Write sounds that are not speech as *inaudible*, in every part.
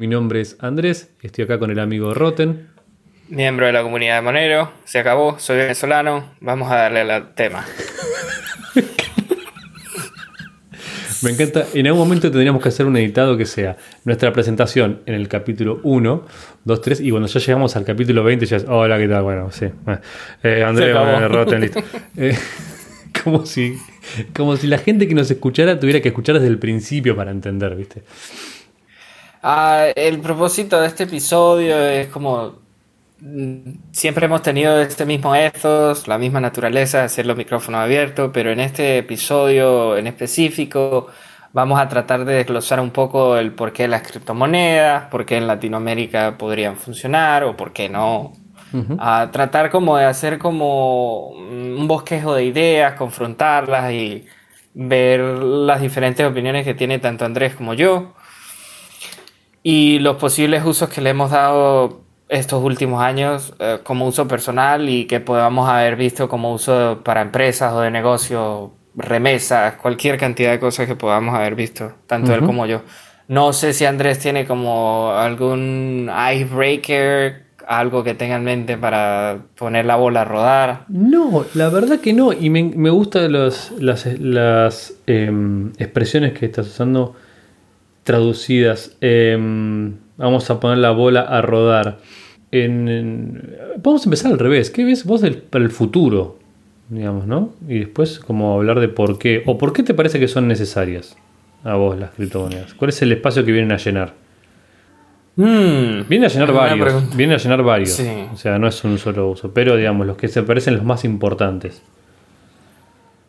Mi nombre es Andrés, estoy acá con el amigo Roten. Miembro de la comunidad de Monero, se acabó, soy venezolano, vamos a darle al tema. Me encanta, en algún momento tendríamos que hacer un editado que sea nuestra presentación en el capítulo 1, 2, 3, y cuando ya llegamos al capítulo 20 ya es, hola, ¿qué tal? Bueno, sí. Eh, Andrés, Roten, listo. *laughs* Eh, como, si, como si la gente que nos escuchara tuviera que escuchar desde el principio para entender, ¿viste? Ah, el propósito de este episodio es como mm, siempre hemos tenido este mismo ethos, la misma naturaleza, hacer los micrófonos abiertos, pero en este episodio en específico vamos a tratar de desglosar un poco el por qué las criptomonedas, por qué en Latinoamérica podrían funcionar o por qué no. A tratar como de hacer como un bosquejo de ideas, confrontarlas y ver las diferentes opiniones que tiene tanto Andrés como yo y los posibles usos que le hemos dado estos últimos años eh, como uso personal y que podamos haber visto como uso para empresas o de negocio, remesas, cualquier cantidad de cosas que podamos haber visto, tanto él como yo. No sé si Andrés tiene como algún icebreaker, algo que tenga en mente para poner la bola a rodar. No, la verdad que no. Y me, me gustan las, las em, expresiones que estás usando traducidas. Em, vamos a poner la bola a rodar. En, vamos a empezar al revés. ¿Qué ves vos del, para el futuro? Digamos, ¿no? Y después como hablar de por qué. ¿O por qué te parece que son necesarias a vos las criptomonedas? ¿Cuál es el espacio que vienen a llenar? Hmm, vienen a llenar varios. Vienen a llenar varios. O sea, no es un solo uso. Pero digamos, los que se parecen los más importantes.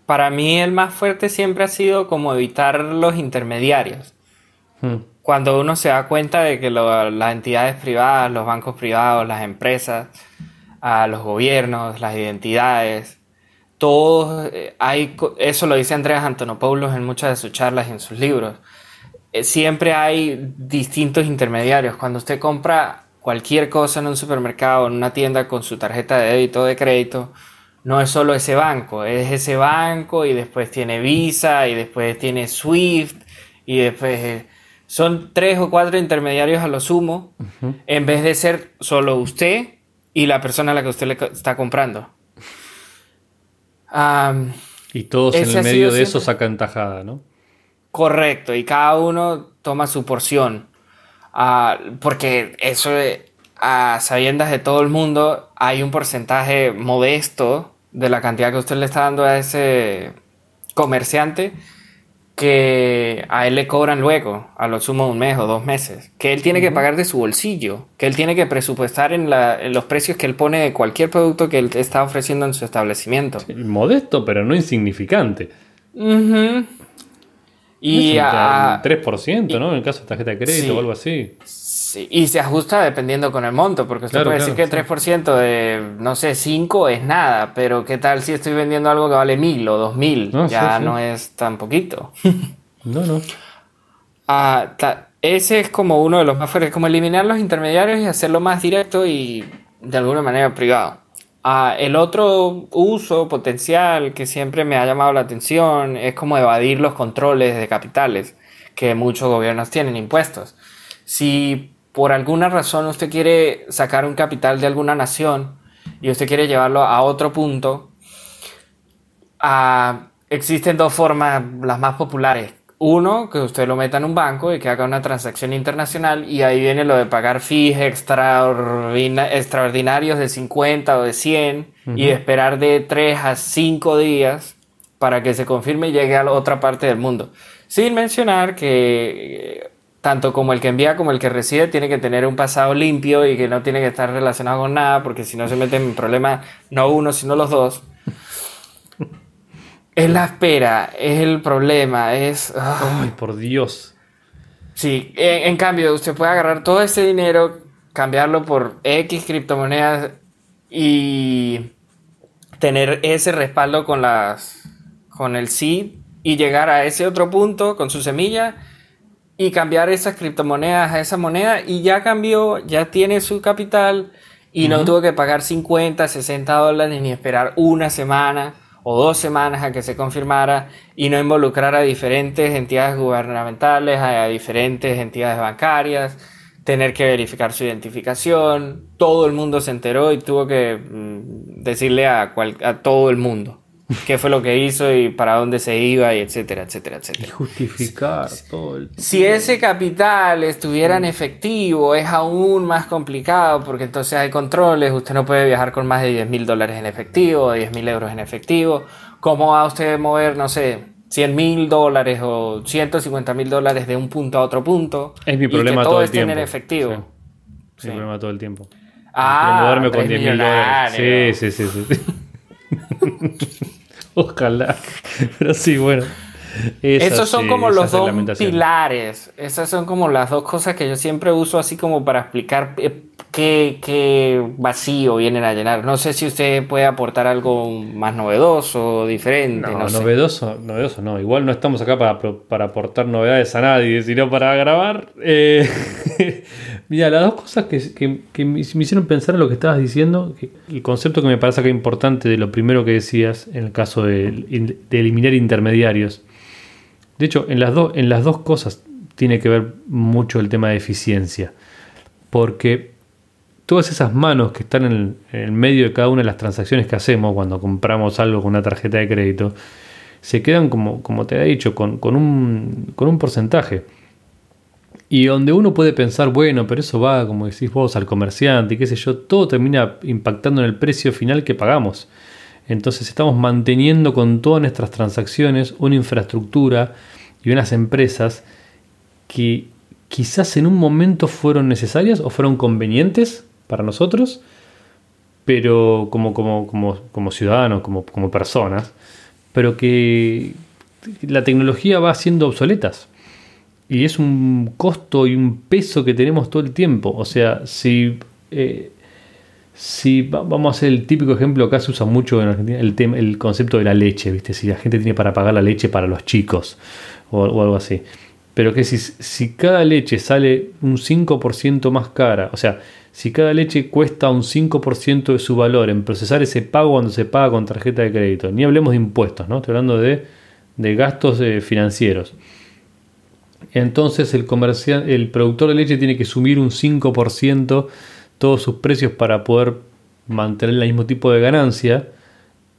Para mí el más fuerte siempre ha sido como evitar los intermediarios. Hmm. Cuando uno se da cuenta de que las entidades privadas, los bancos privados, las empresas, los gobiernos, las identidades, todos eh, hay, eso lo dice Andreas Antonopoulos en muchas de sus charlas y en sus libros. Eh, siempre hay distintos intermediarios. Cuando usted compra cualquier cosa en un supermercado, en una tienda con su tarjeta de débito o de crédito, no es solo ese banco, es ese banco y después tiene Visa y después tiene Swift y después son tres o cuatro intermediarios a lo sumo, en vez de ser solo usted y la persona a la que usted le está comprando. y todos en el medio de eso sacan tajada, ¿no? Correcto, y cada uno toma su porción. Ah, porque eso, a sabiendas de todo el mundo, hay un porcentaje modesto de la cantidad que usted le está dando a ese comerciante que a él le cobran luego, a lo sumo un mes o dos meses, que él tiene que pagar de su bolsillo, que él tiene que presupuestar en, los precios que él pone de cualquier producto que él está ofreciendo en su establecimiento. modesto, pero no insignificante. Y a, 3%, ¿no? En el caso de tarjeta de crédito o algo así y se ajusta dependiendo con el monto, porque usted puede decir que el 3% de, no sé, 5 es nada, pero ¿qué tal si estoy vendiendo algo que vale 1000 o 2000? ya no es tan poquito. *laughs* no, no. Ah, ese es como uno de los más fuertes, como eliminar los intermediarios y hacerlo más directo y de alguna manera privado. Ah, el otro uso potencial que siempre me ha llamado la atención es como evadir los controles de capitales que muchos gobiernos tienen impuestos. Si por alguna razón usted quiere sacar un capital de alguna nación y usted quiere llevarlo a otro punto, ah, existen dos formas, las más populares. Uno, que usted lo meta en un banco y que haga una transacción internacional y ahí viene lo de pagar fees extraordinarios de 50 o de 100 y esperar de 3 a 5 días para que se confirme y llegue a la otra parte del mundo. Sin mencionar que tanto como el que envía como el que recibe tiene que tener un pasado limpio y que no tiene que estar relacionado con nada, porque si no se meten en problemas no uno, sino los dos. es la espera, es el problema, es... Ah. Ay, por Dios. Sí, en, cambio, usted puede agarrar todo ese dinero, cambiarlo por X criptomonedas y tener ese respaldo con las con el seed y llegar a ese otro punto con su semilla y cambiar esas criptomonedas a esa moneda y ya cambió, ya tiene su capital y no tuvo que pagar 50, 60 dólares ni esperar una semana o dos semanas a que se confirmara y no involucrar a diferentes entidades gubernamentales, a diferentes entidades bancarias, tener que verificar su identificación. Todo el mundo se enteró y tuvo que mm, decirle a, a todo el mundo qué fue lo que hizo y para dónde se iba y etcétera, etcétera, etcétera. Y justificar todo el... Si ese capital estuviera en efectivo es aún más complicado porque entonces hay controles, usted no puede viajar con más de 10 mil dólares en efectivo o 10 mil euros en efectivo. ¿Cómo va usted a mover, no sé, 100 mil dólares o 150 mil dólares de un punto a otro punto? Es mi problema todo, el tiempo. en efectivo. Es mi problema todo el tiempo. Ah, moverme con 10 mil dólares. Sí, sí, sí. sí. *laughs* *laughs* Ojalá. Pero sí, bueno. Esos son como los dos pilares. Esas son como las dos cosas que yo siempre uso así como para explicar qué, vacío vienen a llenar. No sé si usted puede aportar algo más novedoso, diferente. No, novedoso, novedoso no. Igual no estamos acá para, para aportar novedades a nadie, sino para grabar. Eh, *laughs* mira, las dos cosas que, me hicieron pensar en lo que estabas diciendo, el concepto que me parece que es importante de lo primero que decías en el caso de, de eliminar intermediarios. De hecho, en las, en las dos cosas tiene que ver mucho el tema de eficiencia. Porque todas esas manos que están en el, medio de cada una de las transacciones que hacemos cuando compramos algo con una tarjeta de crédito, se quedan, como, como te he dicho, con, un, con un porcentaje. Y donde uno puede pensar, bueno, pero eso va, como decís vos, al comerciante y qué sé yo, todo termina impactando en el precio final que pagamos. Entonces estamos manteniendo con todas nuestras transacciones una infraestructura y unas empresas que quizás en un momento fueron necesarias o fueron convenientes para nosotros, pero como, como, como, como ciudadanos, como, como personas, pero que la tecnología va siendo obsoletas. Y es un costo y un peso que tenemos todo el tiempo. O sea, si, eh, si vamos a hacer el típico ejemplo, acá se usa mucho en Argentina el, tema, el concepto de la leche, ¿viste? Si la gente tiene para pagar la leche para los chicos o, o algo así. Pero que si, si cada leche sale un 5% más cara, o sea, si cada leche cuesta un 5% de su valor en procesar ese pago cuando se paga con tarjeta de crédito, ni hablemos de impuestos, ¿no? Estoy hablando de, gastos eh, financieros. Entonces el, el productor de leche tiene que subir un 5% todos sus precios para poder mantener el mismo tipo de ganancia.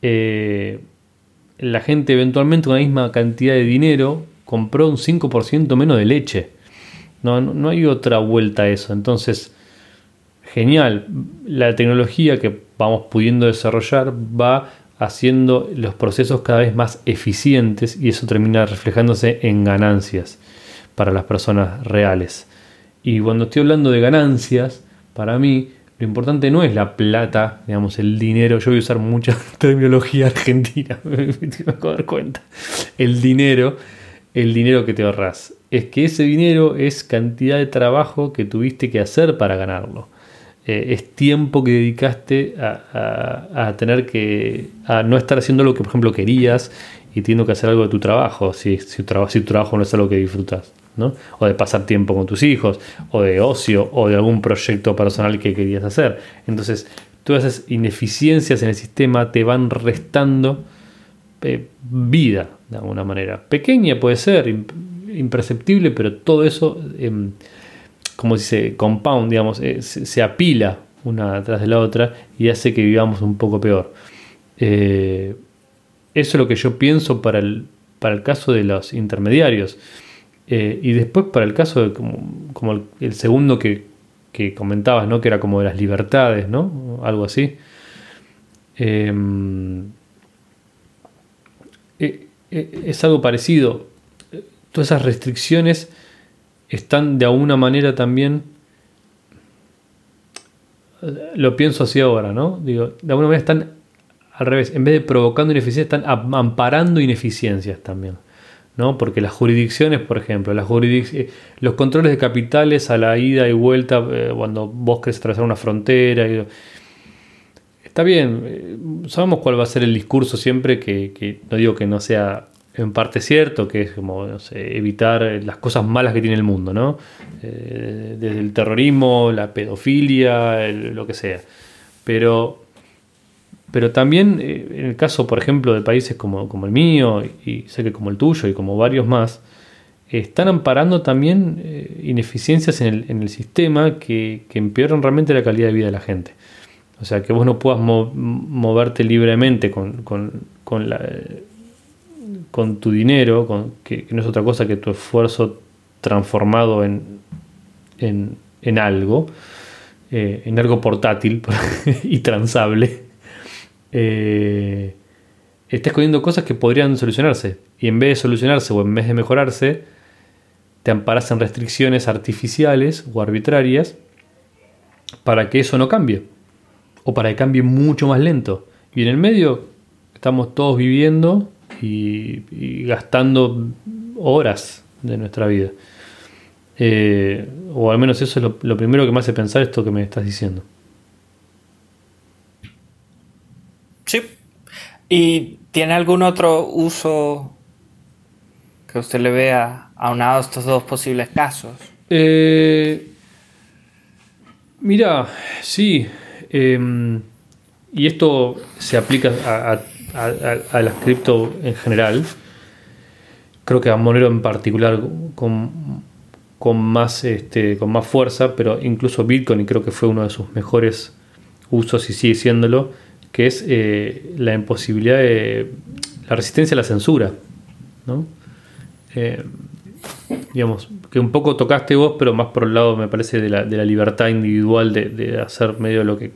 Eh, la gente eventualmente con la misma cantidad de dinero compró un 5% menos de leche. No, no hay otra vuelta a eso. Entonces, genial. La tecnología que vamos pudiendo desarrollar va haciendo los procesos cada vez más eficientes y eso termina reflejándose en ganancias para las personas reales. Y cuando estoy hablando de ganancias, para mí lo importante no es la plata, digamos, el dinero. Yo voy a usar mucha *laughs* terminología argentina, *laughs* me tengo dar cuenta. El dinero, el dinero que te ahorras. Es que ese dinero es cantidad de trabajo que tuviste que hacer para ganarlo. Eh, es tiempo que dedicaste a, tener que a no estar haciendo lo que por ejemplo querías y teniendo que hacer algo de tu trabajo si, si tu trabajo no es algo que disfrutas ¿no? o de pasar tiempo con tus hijos o de ocio o de algún proyecto personal que querías hacer entonces todas esas ineficiencias en el sistema te van restando eh, vida de alguna manera pequeña puede ser imperceptible pero todo eso em, como dice, compound, digamos, eh, se, apila una atrás de la otra y hace que vivamos un poco peor. Eh, eso es lo que yo pienso para el, para el caso de los intermediarios. Eh, y después para el caso como, el, segundo que, comentabas, ¿no? que era como de las libertades, ¿no? algo así. es algo parecido. Todas esas restricciones están de alguna manera también, lo pienso así ahora, ¿no? Digo, de alguna manera están al revés, en vez de provocando ineficiencias, están amparando ineficiencias también. ¿no? Porque las jurisdicciones, por ejemplo, las eh, los controles de capitales a la ida y vuelta eh, cuando vos querés atravesar una frontera. está bien, eh, sabemos cuál va a ser el discurso siempre, que, que, no digo que no sea en parte cierto, que es como evitar las cosas malas que tiene el mundo, ¿no? Eh, desde el terrorismo, la pedofilia, lo que sea. Pero, pero también eh, en el caso, por ejemplo, de países como, como el mío, y sé que como el tuyo y como varios más, están amparando también eh, ineficiencias en el, sistema que, empeoran realmente la calidad de vida de la gente. O sea, que vos no puedas moverte libremente con, tu dinero, que, no es otra cosa que tu esfuerzo transformado en, en, algo, eh, en algo portátil *laughs* y transable. Eh, estás escondiendo cosas que podrían solucionarse. Y en vez de solucionarse o en vez de mejorarse, te amparas en restricciones artificiales o arbitrarias para que eso no cambie. O para que cambie mucho más lento. Y en el medio estamos todos viviendo y, gastando horas de nuestra vida. Eh, o al menos eso es lo, lo primero que me hace pensar esto que me estás diciendo. Sí. ¿Y tiene algún otro uso que usted le vea aunado a estos dos posibles casos? Eh, mira, sí. Em, y esto se aplica a, a, las cripto en general. Creo que a Monero en particular con, con, más, este, con más fuerza, pero incluso Bitcoin, creo que fue uno de sus mejores usos y sigue siéndolo, que es eh, la imposibilidad de la resistencia a la censura. ¿no? Eh, digamos, que un poco tocaste vos, pero más por el lado, me parece, de la, libertad individual de, hacer medio lo que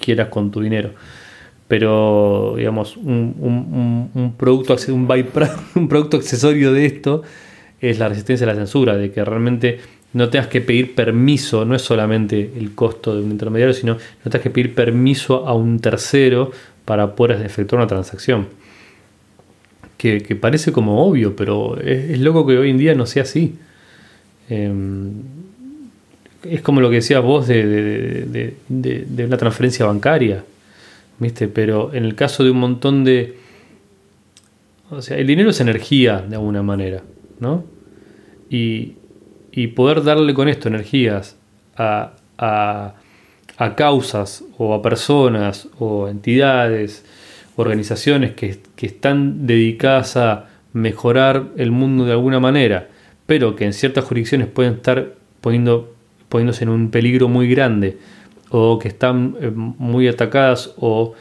quieras con tu dinero. Pero, digamos, un, producto, un, *laughs* un producto accesorio de esto es la resistencia a la censura, de que realmente no tengas que pedir permiso, no es solamente el costo de un intermediario, sino no tengas que pedir permiso a un tercero para poder efectuar una transacción que, parece como obvio, pero es, loco que hoy en día no sea así. Em, es como lo que decías vos de, una transferencia bancaria, ¿viste? Pero en el caso de un montón de... O sea, el dinero es energía de alguna manera, ¿no? Y, poder darle con esto energías a, a causas o a personas o entidades organizaciones que, están dedicadas a mejorar el mundo de alguna manera, pero que en ciertas jurisdicciones pueden estar poniendo, poniéndose en un peligro muy grande, o que están eh, muy atacadas, o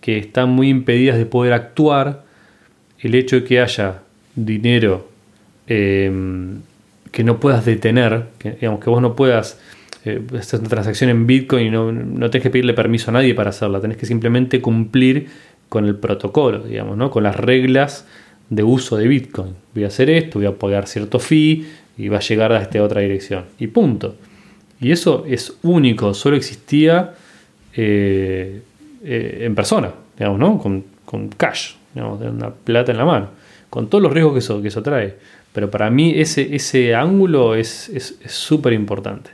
que están muy impedidas de poder actuar, el hecho de que haya dinero em, que no puedas detener, digamos, que vos no puedas eh, hacer una transacción en Bitcoin y no, no tenés que pedirle permiso a nadie para hacerla, tenés que simplemente cumplir con el protocolo, digamos, ¿no? con las reglas de uso de Bitcoin. Voy a hacer esto, voy a pagar cierto fee y va a llegar a esta otra dirección. Y punto. Y eso es único, solo existía eh, eh, en persona, digamos, ¿no? Con, cash, digamos, de una plata en la mano, con todos los riesgos que eso, que eso trae. Pero para mí ese, ese ángulo es súper importante.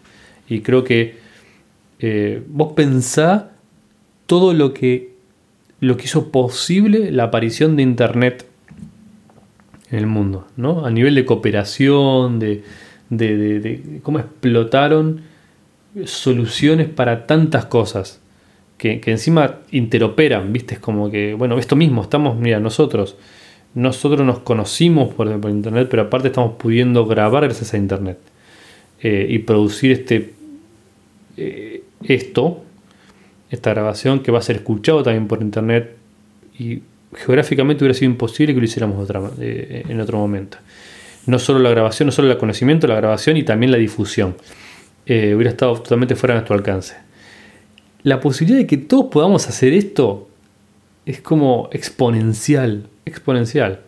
Y creo que eh, vos pensá todo lo que lo que hizo posible la aparición de Internet en el mundo, ¿no? A nivel de cooperación, de, cómo explotaron soluciones para tantas cosas que, encima interoperan, ¿viste? Es como que, bueno, esto mismo, estamos, mira, nosotros, nosotros nos conocimos por, Internet, pero aparte estamos pudiendo grabar gracias a Internet eh, y producir este, eh, esto esta grabación que va a ser escuchado también por internet y geográficamente hubiera sido imposible que lo hiciéramos eh, en otro momento. No solo la grabación, no solo el conocimiento, la grabación y también la difusión. Eh, hubiera estado totalmente fuera de nuestro alcance. La posibilidad de que todos podamos hacer esto es como exponencial, exponencial.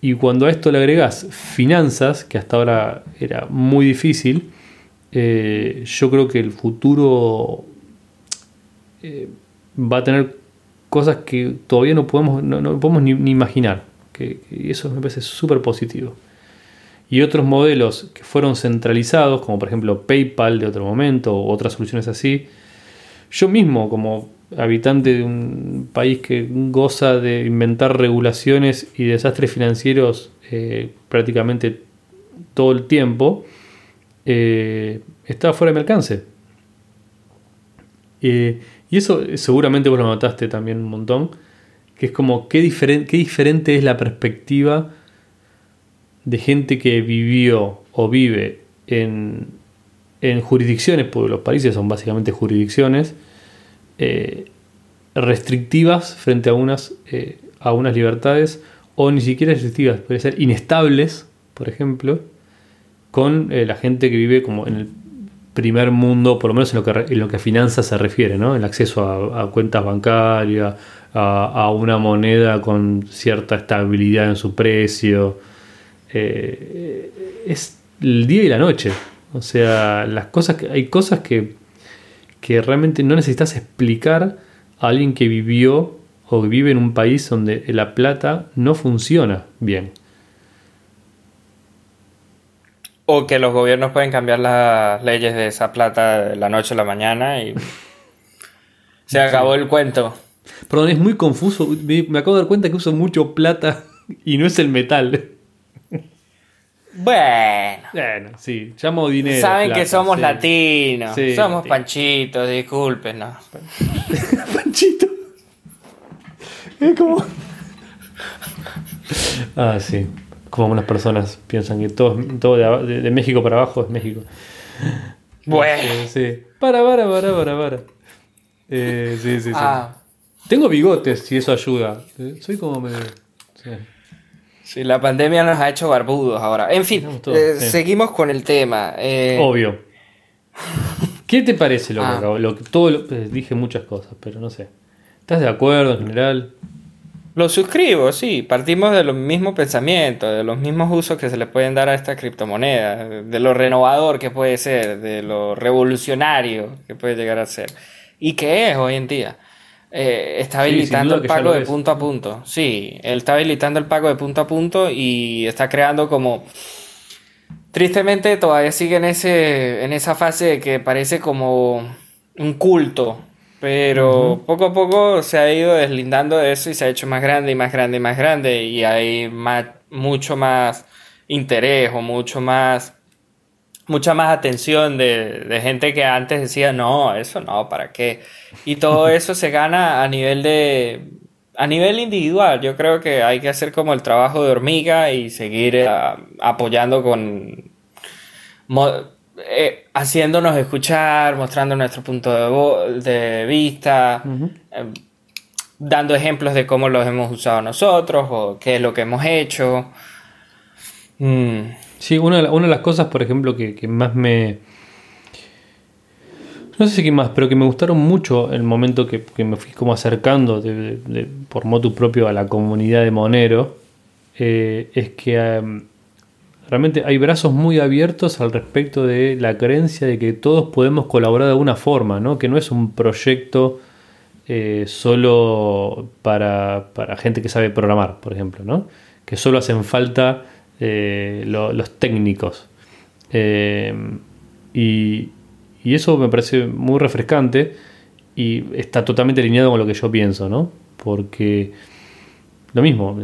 Y cuando a esto le agregas finanzas, que hasta ahora era muy difícil, eh, yo creo que el futuro eh, va a tener cosas que todavía no podemos, no, podemos ni, imaginar. Que, eso me parece súper positivo. Y otros modelos que fueron centralizados, como por ejemplo PayPal de otro momento, o otras soluciones así. Yo mismo, como habitante de un país que goza de inventar regulaciones y desastres financieros eh, prácticamente todo el tiempo, eh, estaba fuera de mi alcance. Y eso seguramente vos lo notaste también un montón, que es como qué, qué diferente es la perspectiva de gente que vivió o vive en, en jurisdicciones, porque los países son básicamente jurisdicciones, eh, restrictivas frente a unas, eh, a unas libertades, o ni siquiera restrictivas, puede ser inestables, por ejemplo, con eh, la gente que vive como en el primer mundo, por lo menos en lo que, en lo que a finanzas se refiere, ¿no? el acceso a, cuentas bancarias, a, una moneda con cierta estabilidad en su precio. Es el día y la noche. O sea, las cosas que, hay cosas que, que realmente no necesitas explicar a alguien que vivió o vive en un país donde la plata no funciona bien. O que los gobiernos pueden cambiar las leyes de esa plata de la noche a la mañana y *laughs* se acabó el cuento. Perdón, es muy confuso. Me acabo de dar cuenta que uso mucho plata *laughs* y no es el metal. Bueno. Bueno, sí, llamo dinero. Saben que somos latinos. somos panchitos, disculpen, ¿no? *laughs* Panchito. Es como. Ah, sí como algunas personas piensan que todo, todo de, México para abajo es México. Bueno. sí. Para, para, para, para, para. Eh, sí, sí, sí. Ah. Tengo bigotes, si eso ayuda. Eh, soy como medio. Sí. La pandemia nos ha hecho barbudos ahora. En fin, eh, seguimos con el tema. Obvio. *laughs* ¿Qué te parece lo que ah. Lo que, todo dije muchas cosas, pero no sé. ¿Estás de acuerdo en general? Lo suscribo, sí. Partimos de los mismos pensamientos, de los mismos usos que se le pueden dar a esta criptomoneda, de lo renovador que puede ser, de lo revolucionario que puede llegar a ser. ¿Y qué es hoy en día? Eh, está habilitando el pago de punto a punto. Sí, él está habilitando el pago de punto a punto y está creando como... Tristemente todavía sigue en, ese, en esa fase que parece como un culto pero poco a poco se ha ido deslindando de eso y se ha hecho más grande y más grande y más grande. Y hay más, mucho más interés o mucho más. Mucha más atención de, de gente que antes decía, no, eso no, ¿para qué? Y todo *laughs* eso se gana a nivel de. A nivel individual, yo creo que hay que hacer como el trabajo de hormiga y seguir eh, apoyando con eh, haciéndonos escuchar, mostrando nuestro punto de, vista, em, dando ejemplos de cómo los hemos usado nosotros o qué es lo que hemos hecho. Mm. Sí, una, de las cosas, por ejemplo, que, más me... No sé si qué más, pero que me gustaron mucho el momento que, me fui como acercando por motu propio a la comunidad de Monero, eh, es que... Em, realmente hay brazos muy abiertos al respecto de la creencia de que todos podemos colaborar de alguna forma, ¿no? que no es un proyecto eh, solo para, gente que sabe programar, por ejemplo, ¿no? que solo hacen falta eh, los técnicos. Eh, y, eso me parece muy refrescante y está totalmente alineado con lo que yo pienso, ¿no? porque lo mismo,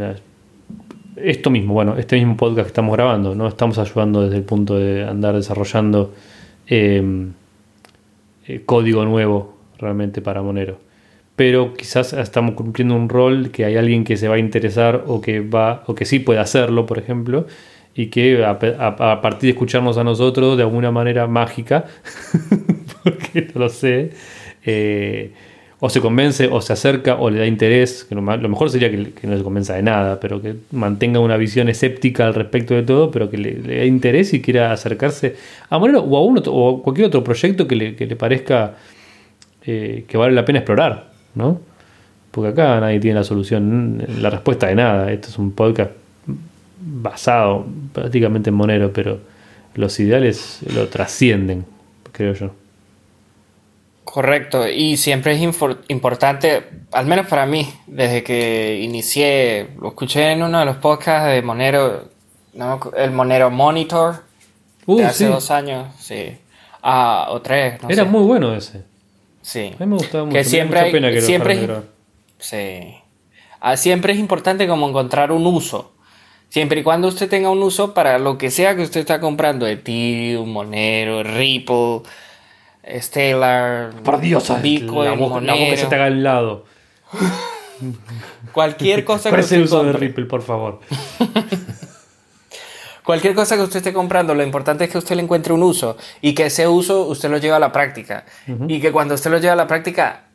esto mismo, bueno, este mismo podcast que estamos grabando, no estamos ayudando desde el punto de andar desarrollando eh, código nuevo realmente para Monero. Pero quizás estamos cumpliendo un rol que hay alguien que se va a interesar o que va o que sí puede hacerlo, por ejemplo, y que a, partir de escucharnos a nosotros de alguna manera mágica, *laughs* porque no lo sé, eh, o se convence o se acerca o le da interés, que lo, mejor sería que, no se convenza de nada, pero que mantenga una visión escéptica al respecto de todo, pero que le, dé interés y quiera acercarse a Monero o a uno o cualquier otro proyecto que le, parezca eh, que vale la pena explorar, ¿no? Porque acá nadie tiene la solución, la respuesta de nada. Esto es un podcast basado prácticamente en Monero, pero los ideales lo trascienden, creo yo. Correcto, y siempre es importante, al menos para mí, desde que inicié, lo escuché en uno de los podcasts de Monero, el Monero Monitor, de uh, hace dos años, sí, ah, o tres, Era muy bueno ese. Sí. A mí me gustaba mucho. Que siempre, que siempre, es, sí. Ah, siempre es importante como encontrar un uso. Siempre y cuando usted tenga un uso para lo que sea que usted está comprando, Ethereum, Monero, Ripple, Stellar, por Dios, la, boca, que se te haga al lado. *laughs* Cualquier cosa que el uso de Ripple, por favor. *laughs* Cualquier cosa que usted esté comprando, lo importante es que usted le encuentre un uso y que ese uso usted lo lleve a la práctica. Y que cuando usted lo lleve a la práctica,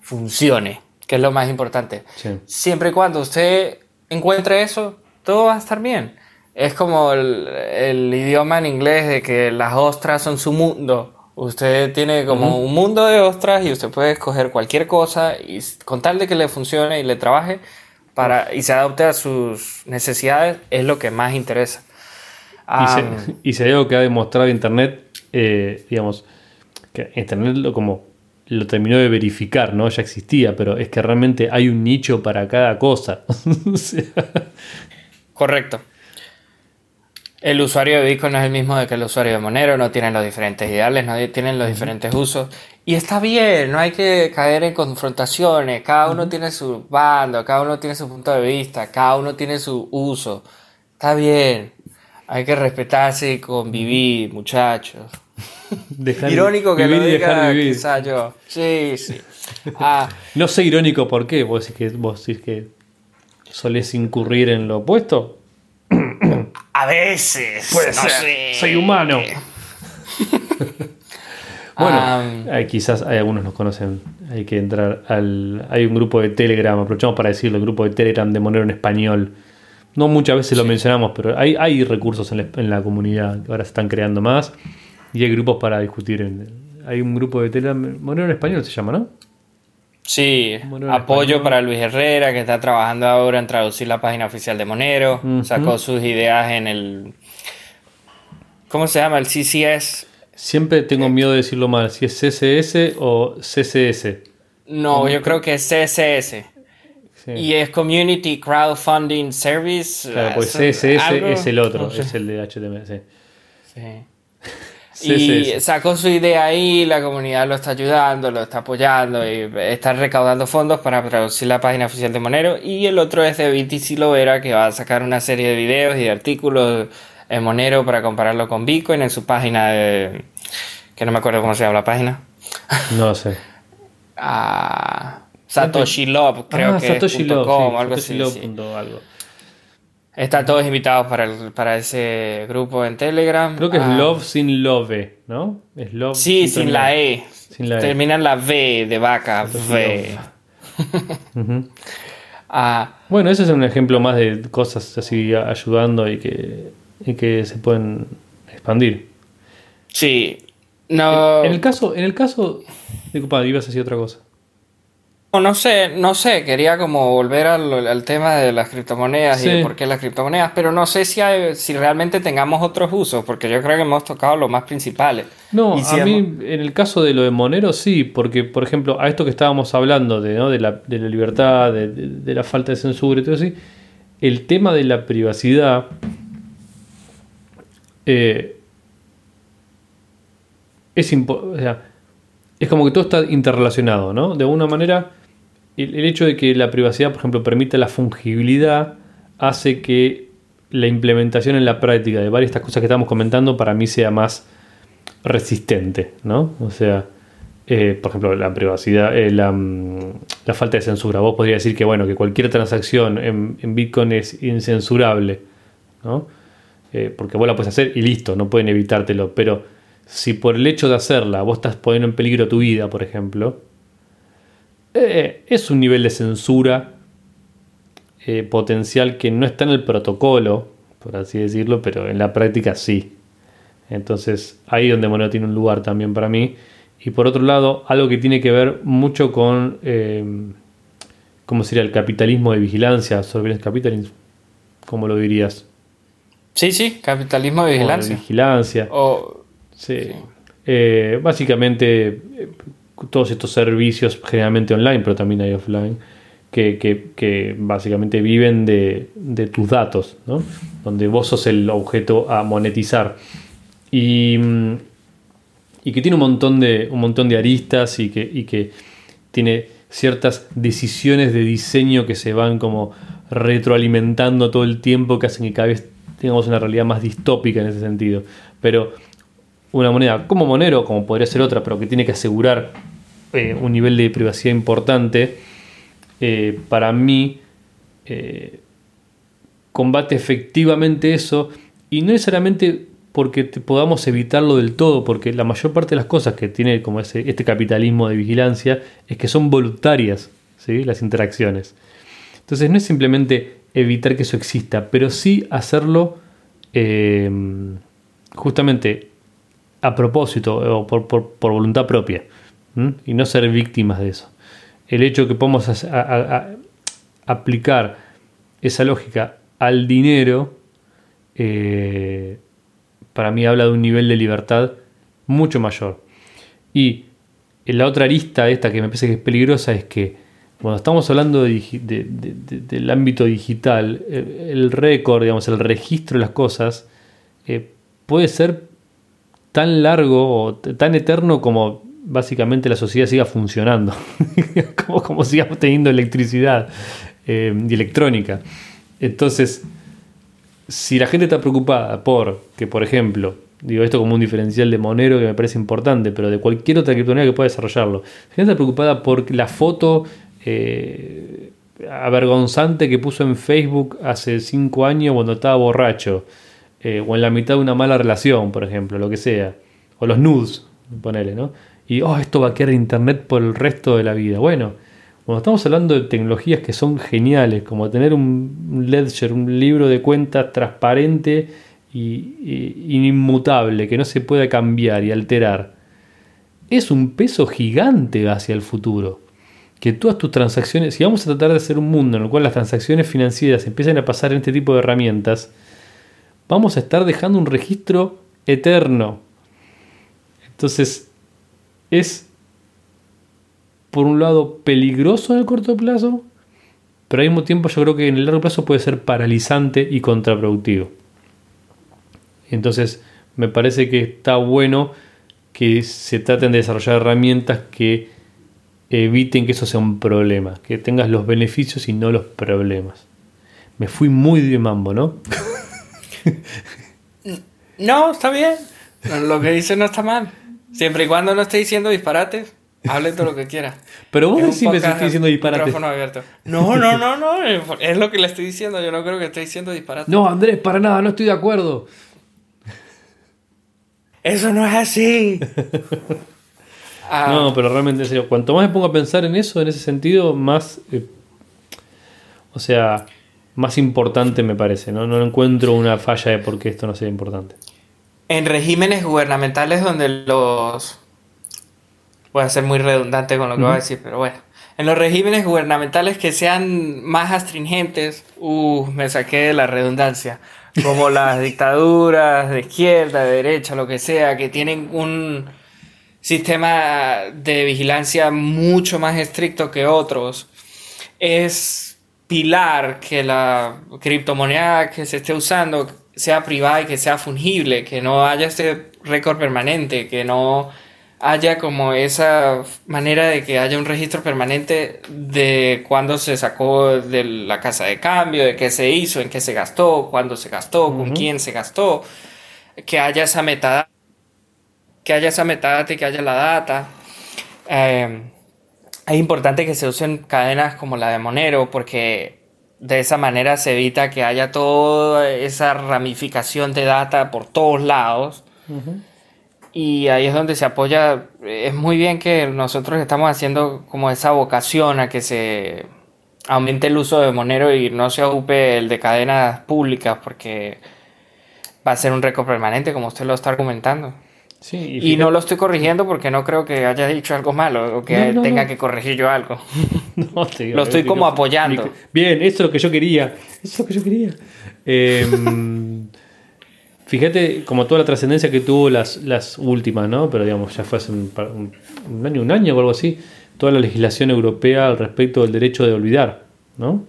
funcione, que es lo más importante. Siempre y cuando usted encuentre eso, todo va a estar bien. Es como el, el idioma en inglés de que las ostras son su mundo. Usted tiene como un mundo de ostras y usted puede escoger cualquier cosa y con tal de que le funcione y le trabaje para, y se adapte a sus necesidades, es lo que más interesa. Y, si, hay *laughs* algo que ha demostrado Internet, eh, digamos, que Internet lo, como lo terminó de verificar, ¿no? Ya existía, pero es que realmente hay un nicho para cada cosa. *laughs* Correcto. El usuario de Bitcoin no es el mismo de que el usuario de Monero, no tienen los diferentes ideales, no tienen los diferentes usos. Y está bien, no hay que caer en confrontaciones, cada uno tiene su bando, cada uno tiene su punto de vista, cada uno tiene su uso. Está bien, hay que respetarse y convivir, muchachos. *laughs* irónico que lo diga quizá yo. Sí, sí. *laughs* Ah. no sé irónico por qué, vos decís que, vos decís que solés incurrir en lo opuesto. A veces. Puede ser. Soy humano. *laughs* bueno, quizás hay algunos nos conocen. Hay que entrar al. Hay un grupo de Telegram, aprovechamos para decirlo, el grupo de Telegram de Monero en español. No muchas veces lo mencionamos, pero hay, hay recursos en la, comunidad que ahora se están creando más. Y hay grupos para discutir. hay un grupo de Telegram, Monero en español se llama, ¿no? Sí, apoyo para Luis Herrera, que está trabajando ahora en traducir la página oficial de Monero. Sacó sus ideas en el. ¿Cómo se llama? El CCS. Siempre tengo miedo de decirlo mal, si es CSS o CSS. No, yo creo que es CSS. Y es Community Crowdfunding Service. Claro, pues CSS es el otro, es el de HTML. *laughs* Sí. y sacó su idea ahí, la comunidad lo está ayudando, lo está apoyando y está recaudando fondos para traducir la página oficial de Monero. Y el otro es de BTC Lovera, que va a sacar una serie de videos y de artículos en Monero para compararlo con Bitcoin en su página de. que no me acuerdo cómo se llama la página. No sé. *laughs* ah, Satoshi Love, creo ah, que Satoshi es algo así. algo. Están todos invitados para, para ese grupo en Telegram. Creo que es ah. Love sin Love, ¿no? Es Love sí, sin, la, e. sin la E. Termina en la V de vaca. v. *laughs* Ah. bueno, ese es un ejemplo más de cosas así ayudando y que, y que se pueden expandir. Sí. No. En, el caso, en el caso. Disculpa, ibas a decir otra cosa. No sé, no sé, quería como volver al, tema de las criptomonedas y de por qué las criptomonedas, pero no sé si, si realmente tengamos otros usos, porque yo creo que hemos tocado los más principales. No, a mí en el caso de lo de Monero sí, porque por ejemplo a esto que estábamos hablando de, ¿no? de, la, de la, libertad, de, la falta de censura y todo así, el tema de la privacidad eh, es, o sea, es como que todo está interrelacionado, ¿no? De alguna manera el, hecho de que la privacidad, por ejemplo, permita la fungibilidad, hace que la implementación en la práctica de varias de estas cosas que estamos comentando para mí sea más resistente, ¿no? O sea, eh, por ejemplo, la privacidad, eh, mm, la, falta de censura. Vos podrías decir que, bueno, que cualquier transacción en, Bitcoin es incensurable, ¿no? Eh, porque vos la puedes hacer y listo, no pueden evitártelo. Pero si por el hecho de hacerla vos estás poniendo en peligro tu vida, por ejemplo, eh, es un nivel de censura eh, potencial que no está en el protocolo, por así decirlo, pero en la práctica sí. Entonces ahí es donde Monero tiene un lugar también para mí. Y por otro lado, algo que tiene que ver mucho con, eh, ¿cómo sería? El capitalismo de vigilancia, surveillance capitalism, ¿cómo lo dirías? Sí, sí, capitalismo de vigilancia. vigilancia. sí. básicamente todos estos servicios, generalmente online, pero también hay offline, que, básicamente viven de, tus datos, ¿no? donde vos sos el objeto a monetizar. Y, y que tiene un montón de, un montón de aristas y que, que tiene ciertas decisiones de diseño que se van como retroalimentando todo el tiempo, que hacen que cada vez tengamos una realidad más distópica en ese sentido. Pero una moneda como Monero, como podría ser otra, pero que tiene que asegurar eh, un nivel de privacidad importante, eh, para mí eh, combate efectivamente eso Y no necesariamente porque podamos evitarlo del todo, porque la mayor parte de las cosas que tiene como este capitalismo de vigilancia es que son voluntarias, ¿sí? las interacciones. Entonces no es simplemente evitar que eso exista, pero sí hacerlo justamente a propósito o por, voluntad propia y no ser víctimas de eso. El hecho que podamos aplicar esa lógica al dinero eh, para mí habla de un nivel de libertad mucho mayor. Y la otra arista esta que me parece que es peligrosa es que cuando estamos hablando del ámbito digital, el récord, digamos, el registro de las cosas eh, puede ser tan largo o tan eterno como básicamente la sociedad siga funcionando, *laughs* como, como sigamos teniendo electricidad eh, y electrónica. Entonces, si la gente está preocupada por que, por ejemplo, digo esto como un diferencial de Monero que me parece importante, pero de cualquier otra criptomoneda que pueda desarrollarlo, la gente está preocupada por la foto eh, avergonzante que puso en Facebook hace cinco años cuando estaba borracho, eh, o en la mitad de una mala relación, por ejemplo, lo que sea, o los nudes, ponele, ¿no? Y, oh, esto va a quedar en internet por el resto de la vida. Bueno, cuando estamos hablando de tecnologías que son geniales, como tener un ledger, un libro de cuentas transparente y, inmutable, que no se puede cambiar y alterar, es un peso gigante hacia el futuro. Que todas tus transacciones, si vamos a tratar de hacer un mundo en el cual las transacciones financieras empiecen a pasar en este tipo de herramientas, vamos a estar dejando un registro eterno. Entonces, es por un lado peligroso en el corto plazo, pero al mismo tiempo yo creo que en el largo plazo puede ser paralizante y contraproductivo. Entonces me parece que está bueno que se traten de desarrollar herramientas que eviten que eso sea un problema, que tengas los beneficios y no los problemas. Me fui muy de mambo, ¿no? *laughs* no, está bien. Lo que dice no está mal. Siempre y cuando no esté diciendo disparates. Hable todo lo que quiera. Pero vos decís me estoy diciendo disparate. No, no, no, no. Es lo que le estoy diciendo. Yo no creo que esté diciendo disparate. No, Andrés, para nada, no estoy de acuerdo. Eso no es así. Ah. *laughs* No, pero realmente en serio, cuanto más me pongo a pensar en eso, en ese sentido, más. Eh, o sea, más importante me parece. ¿no? no encuentro una falla de por qué esto no sea importante. En regímenes gubernamentales donde los voy a ser muy redundante con lo que voy a decir, pero bueno. En los regímenes gubernamentales que sean más astringentes, uh, me saqué de la redundancia, como las *laughs* dictaduras de izquierda, de derecha, lo que sea, que tienen un sistema de vigilancia mucho más estricto que otros, es pilar que la criptomoneda que se esté usando sea privada y que sea fungible, que no haya este récord permanente, que no haya como esa manera de que haya un registro permanente de cuándo se sacó de la casa de cambio, de qué se hizo, en qué se gastó, cuándo se gastó, con quién se gastó, que haya esa metadata, que haya esa metadata y que haya la data. Em, es importante que se usen cadenas como la de Monero porque de esa manera se evita que haya toda esa ramificación de data por todos lados. Y ahí es donde se apoya, es muy bien que nosotros estamos haciendo como esa vocación a que se aumente el uso de Monero y no se ocupe el de cadenas públicas porque va a ser un récord permanente como usted lo está argumentando. Sí, y, no lo estoy corrigiendo porque no creo que haya dicho algo malo o que tenga que corregir yo algo. *laughs* no, lo estoy como apoyando. Bien, eso es lo que yo quería. Eso es lo que yo quería. Eh, *laughs* Fíjate como toda la trascendencia que tuvo las, las últimas, ¿no? Pero digamos, ya fue hace un, año, un año o algo así, toda la legislación europea al respecto del derecho de olvidar, ¿no?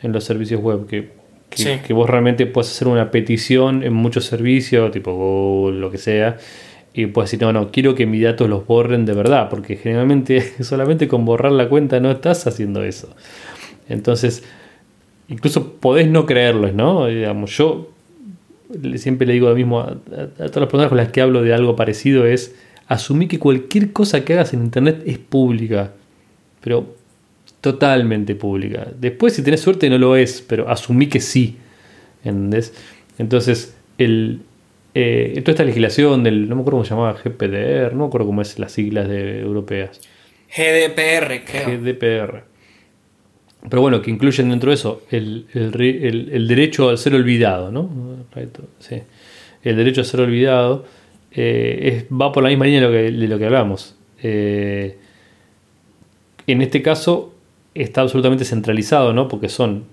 En los servicios web, que, que, vos realmente puedes hacer una petición en muchos servicios, tipo Google, lo que sea, y puedes decir, no, no, quiero que mis datos los borren de verdad, porque generalmente *laughs* solamente con borrar la cuenta no estás haciendo eso. Entonces, incluso podés no creerlos, ¿no? Digamos, yo siempre le digo lo mismo a, todas las personas con las que hablo de algo parecido, es asumir que cualquier cosa que hagas en Internet es pública, pero totalmente pública. Después, si tenés suerte, no lo es, pero asumí que sí. ¿Entendés? Entonces, el, eh, toda esta legislación del, no me acuerdo cómo se llamaba, GPDR, no me acuerdo cómo es las siglas de, europeas. GDPR, creo. GDPR. Pero bueno, que incluyen dentro de eso el, derecho al ser olvidado, ¿no? Sí. El derecho a ser olvidado eh, va por la misma línea de lo que, de lo que hablamos. Eh, en este caso está absolutamente centralizado, ¿no? Porque son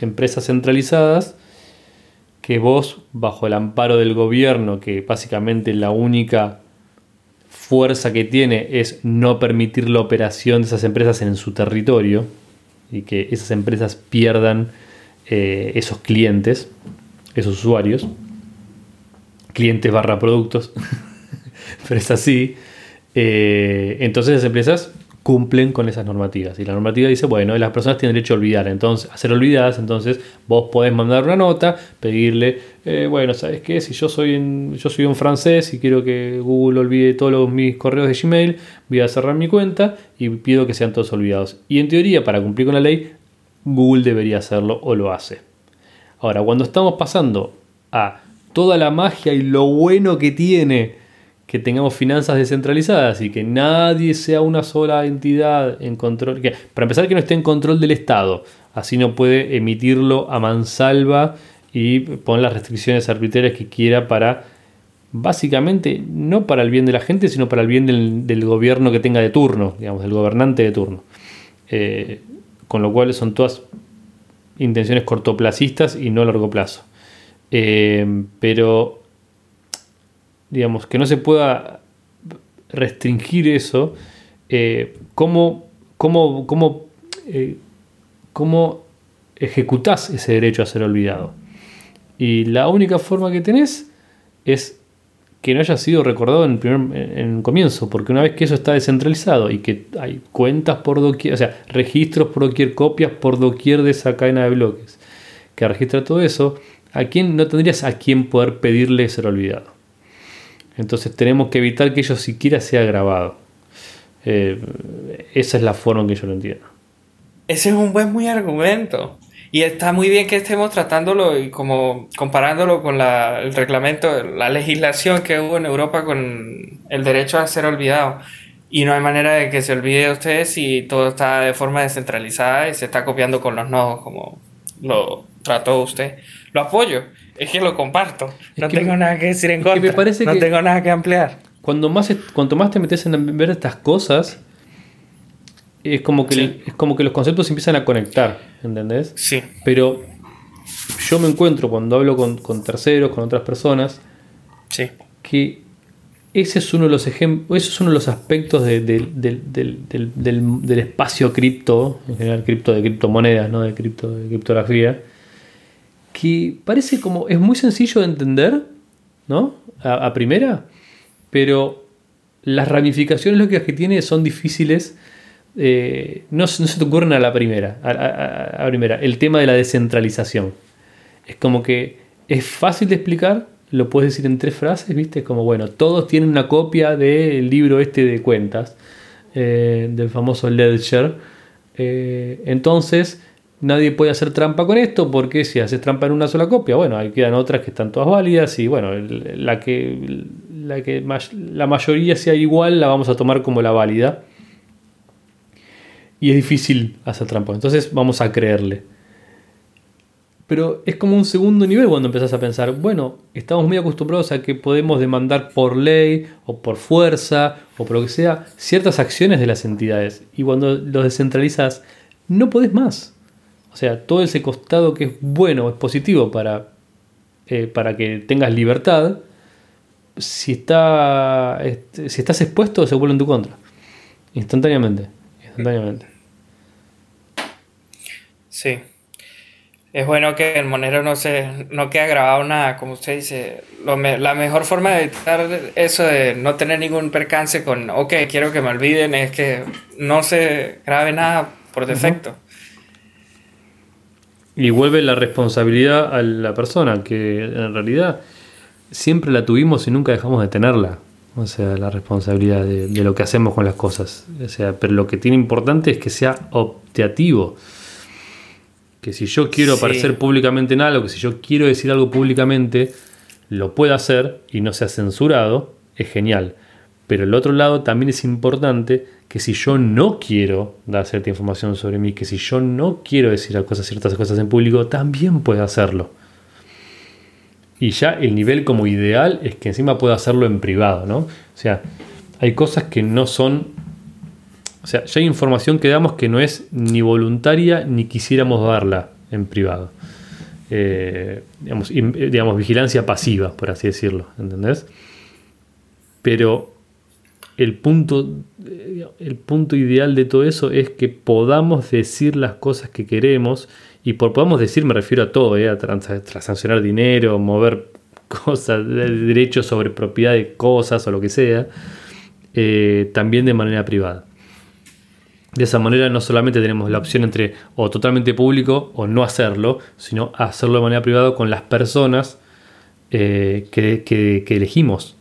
empresas centralizadas que vos, bajo el amparo del gobierno, que básicamente la única fuerza que tiene es no permitir la operación de esas empresas en su territorio y que esas empresas pierdan eh, esos clientes, esos usuarios, clientes barra productos, *laughs* pero es así. Eh, entonces las empresas cumplen con esas normativas. Y la normativa dice, bueno, las personas tienen derecho a olvidar, entonces, a ser olvidadas, entonces vos podés mandar una nota, pedirle, eh, bueno, ¿sabes qué? Si yo soy, yo soy un francés y quiero que Google olvide todos mis correos de Gmail, voy a cerrar mi cuenta y pido que sean todos olvidados. Y en teoría, para cumplir con la ley, Google debería hacerlo o lo hace. Ahora, cuando estamos pasando a toda la magia y lo bueno que tiene que tengamos finanzas descentralizadas y que nadie sea una sola entidad en control. Que, para empezar, que no esté en control del Estado. Así no puede emitirlo a mansalva y poner las restricciones arbitrarias que quiera para, básicamente, no para el bien de la gente, sino para el bien del, gobierno que tenga de turno, digamos, del gobernante de turno. Eh, con lo cual son todas intenciones cortoplacistas y no a largo plazo. Eh, pero digamos, que no se pueda restringir eso, eh, ¿cómo, cómo, cómo, eh, cómo ejecutás ese derecho a ser olvidado? Y la única forma que tenés es que no haya sido recordado en, primer, en comienzo, porque una vez que eso está descentralizado y que hay cuentas por doquier, o sea, registros por doquier, copias por doquier de esa cadena de bloques, que registra todo eso, ¿a quién no tendrías a quién poder pedirle ser olvidado? Entonces tenemos que evitar que ello siquiera sea grabado. Eh, esa es la forma en que yo lo entiendo. Ese es un buen muy argumento. Y está muy bien que estemos tratándolo y como comparándolo con el reglamento, la legislación que hubo en Europa con el derecho a ser olvidado. Y no hay manera de que se olvide usted si todo está de forma descentralizada y se está copiando con los nodos como lo trató usted. Lo apoyo. Es que lo comparto. no tengo nada que decir en contra. Me parece no tengo nada que ampliar. Cuando más, cuanto más te metes en ver estas cosas, es como que, es como que los conceptos empiezan a conectar, ¿entendés? Sí. Pero yo me encuentro cuando hablo con, terceros, con otras personas, sí. que ese es uno de los ejemplos, ese es uno de los aspectos del, espacio cripto, en general cripto de criptomonedas, no de cripto de criptografía que parece como, es muy sencillo de entender, ¿no? A, primera, pero las ramificaciones lógicas que tiene son difíciles, eh, no, se te ocurren a la primera, a, primera, el tema de la descentralización. Es como que es fácil de explicar, lo puedes decir en tres frases, ¿viste? Como, bueno, todos tienen una copia del libro este de cuentas, eh, del famoso Ledger. Eh, entonces, nadie puede hacer trampa con esto porque si haces trampa en una sola copia, bueno, ahí quedan otras que están todas válidas y bueno, la que, la, que la mayoría sea igual la vamos a tomar como la válida. Y es difícil hacer trampa, entonces vamos a creerle. Pero es como un segundo nivel cuando empezás a pensar, bueno, estamos muy acostumbrados a que podemos demandar por ley o por fuerza o por lo que sea ciertas acciones de las entidades. Y cuando los descentralizas, no podés más. O sea, todo ese costado que es bueno, es positivo para, eh, para que tengas libertad, si, está, este, si estás expuesto, se vuelve en tu contra. Instantáneamente. Instantáneamente. Sí. Es bueno que el monero no se no quede grabado nada, como usted dice. la mejor forma de evitar eso de no tener ningún percance con, ok, quiero que me olviden, es que no se grabe nada por defecto. Y vuelve la responsabilidad a la persona, que en realidad siempre la tuvimos y nunca dejamos de tenerla. O sea, la responsabilidad de, lo que hacemos con las cosas. O sea, pero lo que tiene importante es que sea optativo. Que si yo quiero aparecer públicamente en algo, que si yo quiero decir algo públicamente, lo pueda hacer y no sea censurado, es genial. Pero el otro lado también es importante que si yo no quiero dar cierta información sobre mí, que si yo no quiero decir cosas, ciertas cosas en público, también puedo hacerlo. Y ya el nivel como ideal es que encima pueda hacerlo en privado, ¿no? O sea, hay cosas que no son... O sea, ya hay información que damos que no es ni voluntaria ni quisiéramos darla en privado. Eh, digamos, digamos, vigilancia pasiva, por así decirlo, ¿entendés? Pero el punto, el punto ideal de todo eso es que podamos decir las cosas que queremos, y por podamos decir me refiero a todo, ¿eh? a transaccionar dinero, mover *laughs* cosas, derechos sobre propiedad de cosas o lo que sea, eh, también de manera privada. De esa manera no solamente tenemos la opción entre o totalmente público o no hacerlo, sino hacerlo de manera privada con las personas eh, que, que, elegimos.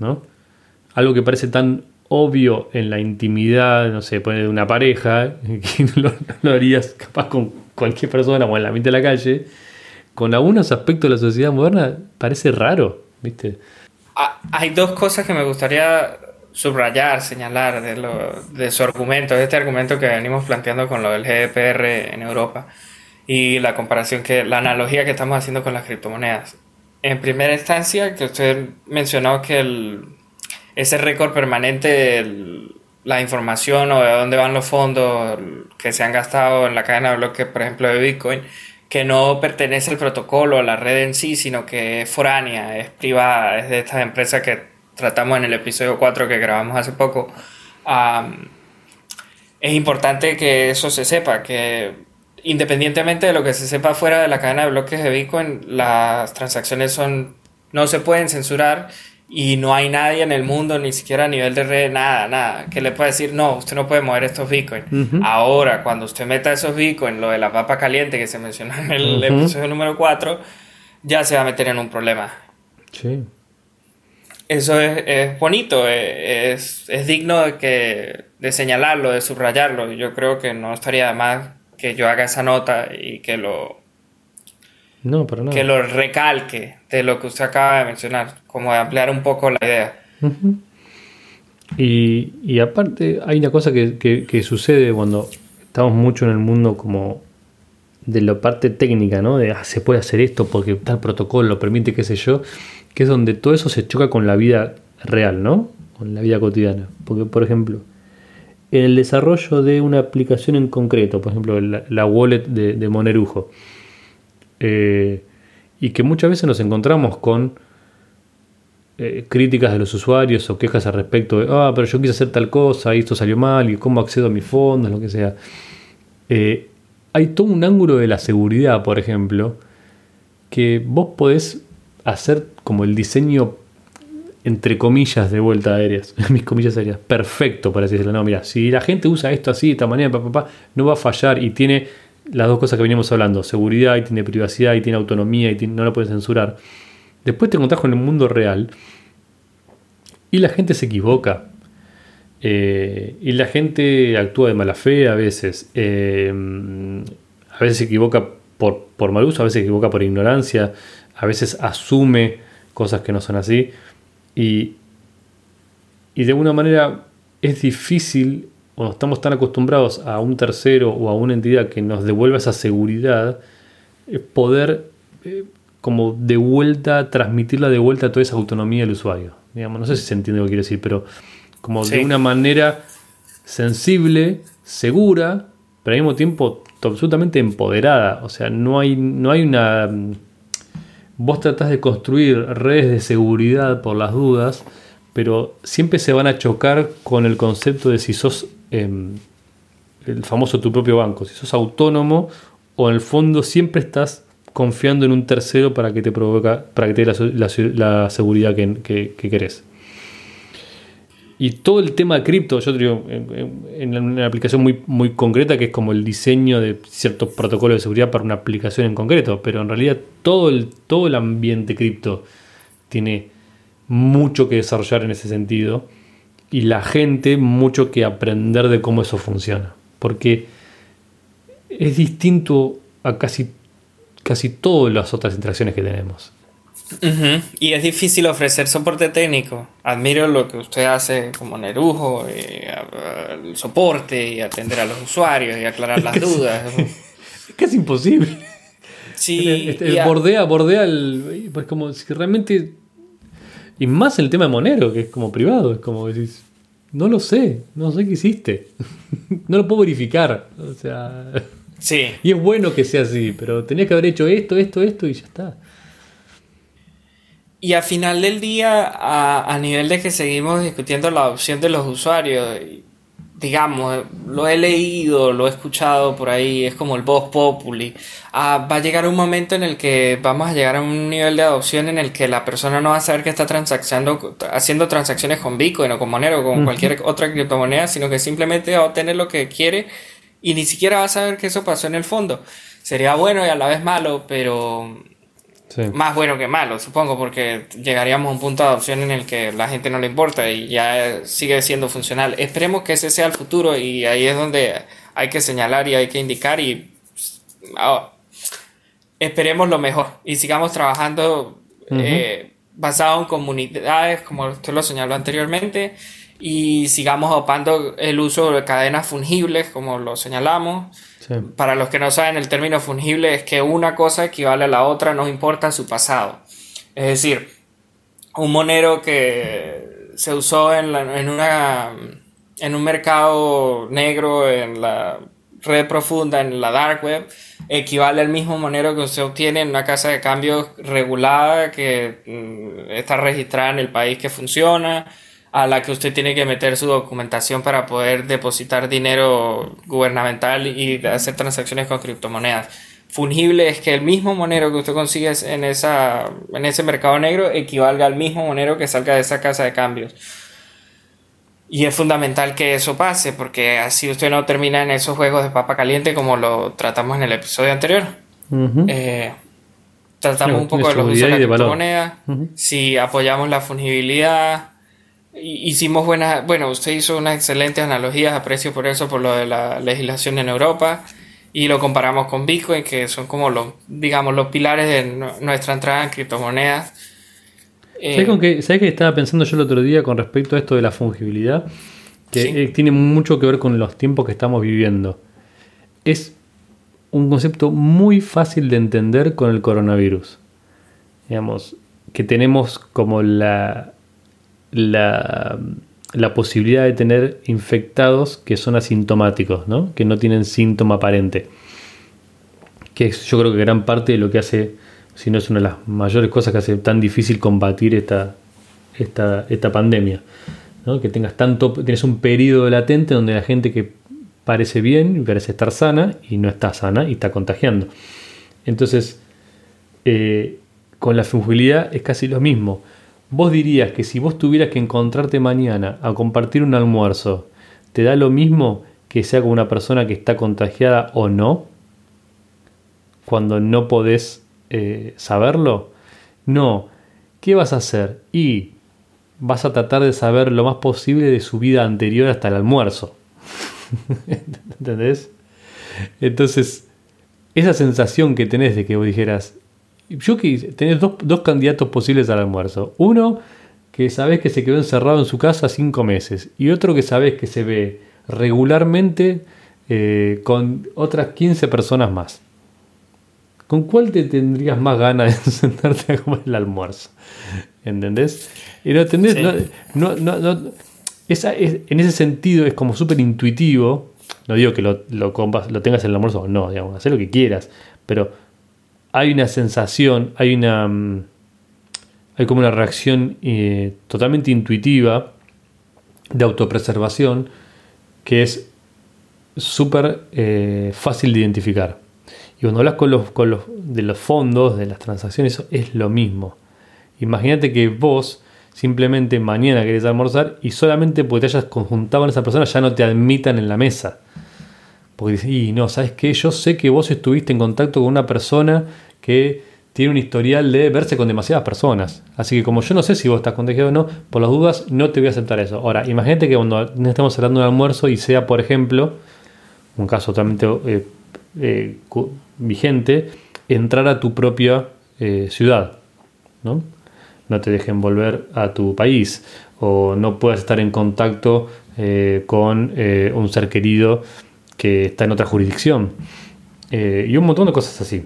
¿no? algo que parece tan obvio en la intimidad, no sé, poner una pareja, *laughs* que no lo, harías capaz con cualquier persona o en la mente de la calle, con algunos aspectos de la sociedad moderna parece raro, ¿viste? Ah, hay dos cosas que me gustaría subrayar, señalar de, de su argumento, de este argumento que venimos planteando con lo del GDPR en Europa y la comparación que, la analogía que estamos haciendo con las criptomonedas. En primera instancia, que usted mencionó que el, ese récord permanente de la información o de dónde van los fondos que se han gastado en la cadena de bloques, por ejemplo, de Bitcoin, que no pertenece al protocolo, a la red en sí, sino que es foránea, es privada, es de estas empresas que tratamos en el episodio 4 que grabamos hace poco. es importante que eso se sepa, que independientemente de lo que se sepa fuera de la cadena de bloques de Bitcoin, las transacciones son no se pueden censurar y no hay nadie en el mundo, ni siquiera a nivel de red, nada, nada, que le pueda decir, no, usted no puede mover estos bitcoins. Ahora, cuando usted meta esos bitcoins, lo de la papa caliente que se mencionó en el episodio número 4, ya se va a meter en un problema. Sí. Eso es, bonito, eh, es, es, digno de, que, de señalarlo, de subrayarlo. Yo creo que no estaría de más que yo haga esa nota y que lo, no, pero no. Que lo recalque de lo que usted acaba de mencionar, como de ampliar un poco la idea. y, aparte, hay una cosa que, sucede cuando estamos mucho en el mundo como de la parte técnica, ¿no? De ah, se puede hacer esto porque tal protocolo lo permite, qué sé yo, que es donde todo eso se choca con la vida real, ¿no? Con la vida cotidiana. Porque, por ejemplo, en el desarrollo de una aplicación en concreto, por ejemplo, la, wallet de, de Monerujo, eh, y que muchas veces nos encontramos con eh, críticas de los usuarios o quejas al respecto de, ah, pero yo quise hacer tal cosa y esto salió mal y cómo accedo a mis fondos, lo que sea. Eh, hay todo un ángulo de la seguridad, por ejemplo, que vos podés hacer como el diseño entre comillas de vuelta aéreas, *laughs* mis comillas aéreas, perfecto para decirlo. No, mira, si la gente usa esto así, de esta manera, no va a fallar y tiene las dos cosas que venimos hablando, seguridad y tiene privacidad y tiene autonomía y no lo puedes censurar. Después te encontrás con el mundo real y la gente se equivoca. Eh, y la gente actúa de mala fe a veces. Eh, a veces se equivoca por, por mal uso, a veces se equivoca por ignorancia, a veces asume cosas que no son así. Y, y de alguna manera es difícil cuando estamos tan acostumbrados a un tercero o a una entidad que nos devuelva esa seguridad, poder eh, como de vuelta, transmitirla de vuelta a toda esa autonomía del usuario. Digamos, no sé si se entiende lo que quiero decir, pero como de una manera sensible, segura, pero al mismo tiempo absolutamente empoderada. O sea, no hay, no hay una... Vos tratás de construir redes de seguridad por las dudas, pero siempre se van a chocar con el concepto de si sos Em, el famoso tu propio banco. Si sos autónomo o en el fondo siempre estás confiando en un tercero para que te provoca, para que te dé la, seguridad que, querés. Y todo el tema de cripto, yo digo, en, una aplicación muy, muy concreta que es como el diseño de ciertos protocolos de seguridad para una aplicación en concreto, pero en realidad todo el, todo el ambiente cripto tiene mucho que desarrollar en ese sentido y la gente mucho que aprender de cómo eso funciona. Porque es distinto a casi, casi todas las otras interacciones que tenemos. Y es difícil ofrecer soporte técnico. Admiro lo que usted hace como Nerujo, eh, el soporte y atender a los usuarios y aclarar las dudas. *laughs* es casi imposible. Sí, este, bordea, bordea el. Pues como si realmente. Y más el tema de Monero, que es como privado, es como decís. No lo sé, no sé qué hiciste. *laughs* no lo puedo verificar. O sea. Sí. *laughs* Y es bueno que sea así, pero tenías que haber hecho esto, esto, esto y ya está. Y al final del día, a, nivel de que seguimos discutiendo la opción de los usuarios, digamos, lo he leído, lo he escuchado por ahí, es como el voz populi. Ah, va a llegar un momento en el que vamos a llegar a un nivel de adopción en el que la persona no va a saber que está transaccionando, haciendo transacciones con Bitcoin o con Monero o con cualquier otra criptomoneda, sino que simplemente va a obtener lo que quiere y ni siquiera va a saber que eso pasó en el fondo. Sería bueno y a la vez malo, pero más bueno que malo, supongo, porque llegaríamos a un punto de adopción en el que la gente no le importa y ya sigue siendo funcional. Esperemos que ese sea el futuro y ahí es donde hay que señalar y hay que indicar y ah, esperemos lo mejor y sigamos trabajando eh, basado en comunidades, como usted lo señaló anteriormente, y sigamos opando el uso de cadenas fungibles, como lo señalamos para los que no saben, el término fungible es que una cosa equivale a la otra, no importa su pasado. Es decir, un monero que se usó en, una, en un mercado negro, en la red profunda, en la dark web, equivale al mismo monero que usted obtiene en una casa de cambios regulada que mm, está registrada en el país que funciona a la que usted tiene que meter su documentación para poder depositar dinero gubernamental y hacer transacciones con criptomonedas. Fungible es que el mismo monero que usted consigue en, esa, en ese mercado negro equivalga al mismo monero que salga de esa casa de cambios. Y es fundamental que eso pase, porque así usted no termina en esos juegos de papa caliente como lo tratamos en el episodio anterior. Eh, tratamos un poco de los usos de la criptomoneda, si apoyamos la fungibilidad, Hicimos buenas, bueno, usted hizo unas excelentes analogías, aprecio por eso, por lo de la legislación en Europa, y lo comparamos con Bitcoin, que son como los, digamos, los pilares de nuestra entrada en criptomonedas. ¿Sabes, con qué, ¿Sabes qué estaba pensando yo el otro día con respecto a esto de la fungibilidad? Que eh, tiene mucho que ver con los tiempos que estamos viviendo. Es un concepto muy fácil de entender con el coronavirus. Digamos, que tenemos como la, la, posibilidad de tener infectados que son asintomáticos, ¿no? que no tienen síntoma aparente. Que es, yo creo que gran parte de lo que hace, si no es una de las mayores cosas que hace tan difícil combatir esta, esta, esta pandemia. ¿no? Que tengas tanto, tienes un periodo latente donde la gente que parece bien, parece estar sana y no está sana y está contagiando. Entonces, eh, con la fungibilidad es casi lo mismo. ¿Vos dirías que si vos tuvieras que encontrarte mañana a compartir un almuerzo, ¿te da lo mismo que sea con una persona que está contagiada o no? Cuando no podés eh, saberlo. No. ¿Qué vas a hacer? Y vas a tratar de saber lo más posible de su vida anterior hasta el almuerzo. *laughs* ¿Entendés? Entonces, esa sensación que tenés de que vos dijeras, que tenés dos, candidatos posibles al almuerzo. Uno que sabes que se quedó encerrado en su casa cinco meses y otro que sabes que se ve regularmente eh, con otras 15 personas más. ¿Con cuál te tendrías más ganas de *laughs* sentarte a comer el almuerzo? ¿Entendés? Y no, ¿entendés? No, no, no, esa en ese sentido es como súper intuitivo. No digo que lo, lo, lo tengas en el almuerzo o no, digamos, haz lo que quieras. Pero hay una sensación, hay una. Mm, hay como una reacción eh, totalmente intuitiva de autopreservación que es súper eh, fácil de identificar. Y cuando hablas con los, con los, de los fondos, de las transacciones, es lo mismo. Imagínate que vos simplemente mañana querés almorzar y solamente porque te hayas conjuntado con esa persona ya no te admitan en la mesa. Porque dices, y no, ¿sabes qué? Yo sé que vos estuviste en contacto con una persona que tiene un historial de verse con demasiadas personas. Así que como yo no sé si vos estás contagiado o no, por las dudas no te voy a aceptar eso. Ahora, imagínate que cuando estamos hablando de almuerzo y sea, por ejemplo, un caso totalmente eh, eh, vigente, entrar a tu propia eh, ciudad. ¿no? No te dejen volver a tu país o no puedas estar en contacto con un ser querido que está en otra jurisdicción. Eh, y un montón de cosas así.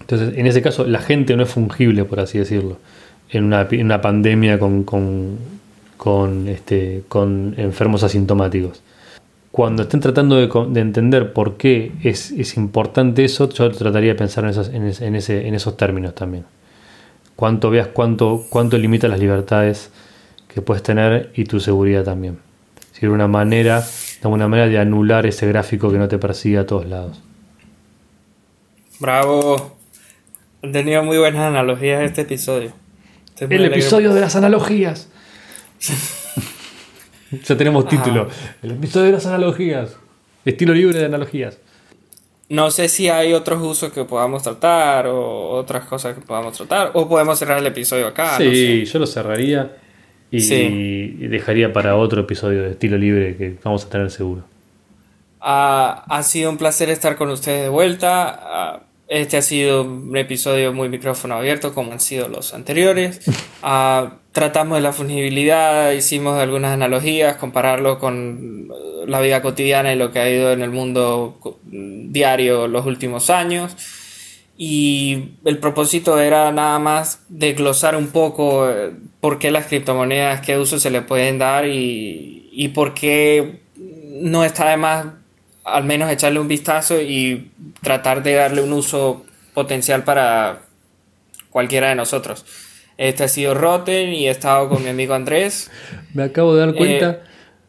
Entonces, en ese caso, la gente no es fungible, por así decirlo, en una, pandemia con, con, este, con enfermos asintomáticos. Cuando estén tratando de, entender por qué es, importante eso, yo trataría de pensar en, en, ese, en esos términos también. Cuánto veas cuánto, cuánto limita las libertades que puedes tener y tu seguridad también. Si una manera, de alguna manera de anular ese gráfico que no te persigue a todos lados. Bravo. Han tenido muy buenas analogías este episodio. El episodio de las analogías. *laughs* ya tenemos título. El episodio de las analogías. Estilo libre de analogías. No sé si hay otros usos que podamos tratar o otras cosas que podamos tratar. O podemos cerrar el episodio acá. Sí, yo lo cerraría y, dejaría para otro episodio de estilo libre que vamos a tener seguro. Ah, ha sido un placer estar con ustedes de vuelta. Ah, este ha sido un episodio muy micrófono abierto, como han sido los anteriores. *laughs* Ah, tratamos de la fungibilidad, hicimos algunas analogías, compararlo con la vida cotidiana y lo que ha ido en el mundo diario los últimos años. Y el propósito era nada más desglosar un poco eh, por qué las criptomonedas, qué uso se le pueden dar y, y por qué no está de más al menos echarle un vistazo y tratar de darle un uso potencial para cualquiera de nosotros. Este ha sido Roten y he estado con mi amigo Andrés. *laughs* Me acabo de dar cuenta, eh,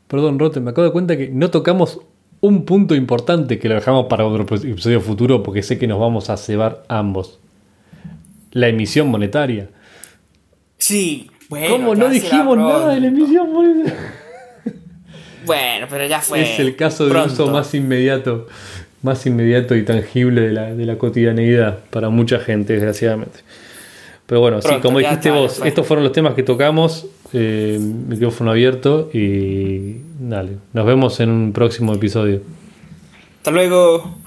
perdón Roten, me acabo de dar cuenta que no tocamos un punto importante que lo dejamos para otro episodio futuro porque sé que nos vamos a cebar ambos. La emisión monetaria. Sí, bueno. ¿Cómo no dijimos nada de la emisión monetaria? Bueno, pero ya fue. Es el caso de uso más inmediato, más inmediato y tangible de la, de la cotidianeidad para mucha gente, desgraciadamente. Pero bueno, sí, como dijiste vos, estos fueron los temas que tocamos. Eh, micrófono abierto y dale, nos vemos en un próximo episodio. Hasta luego.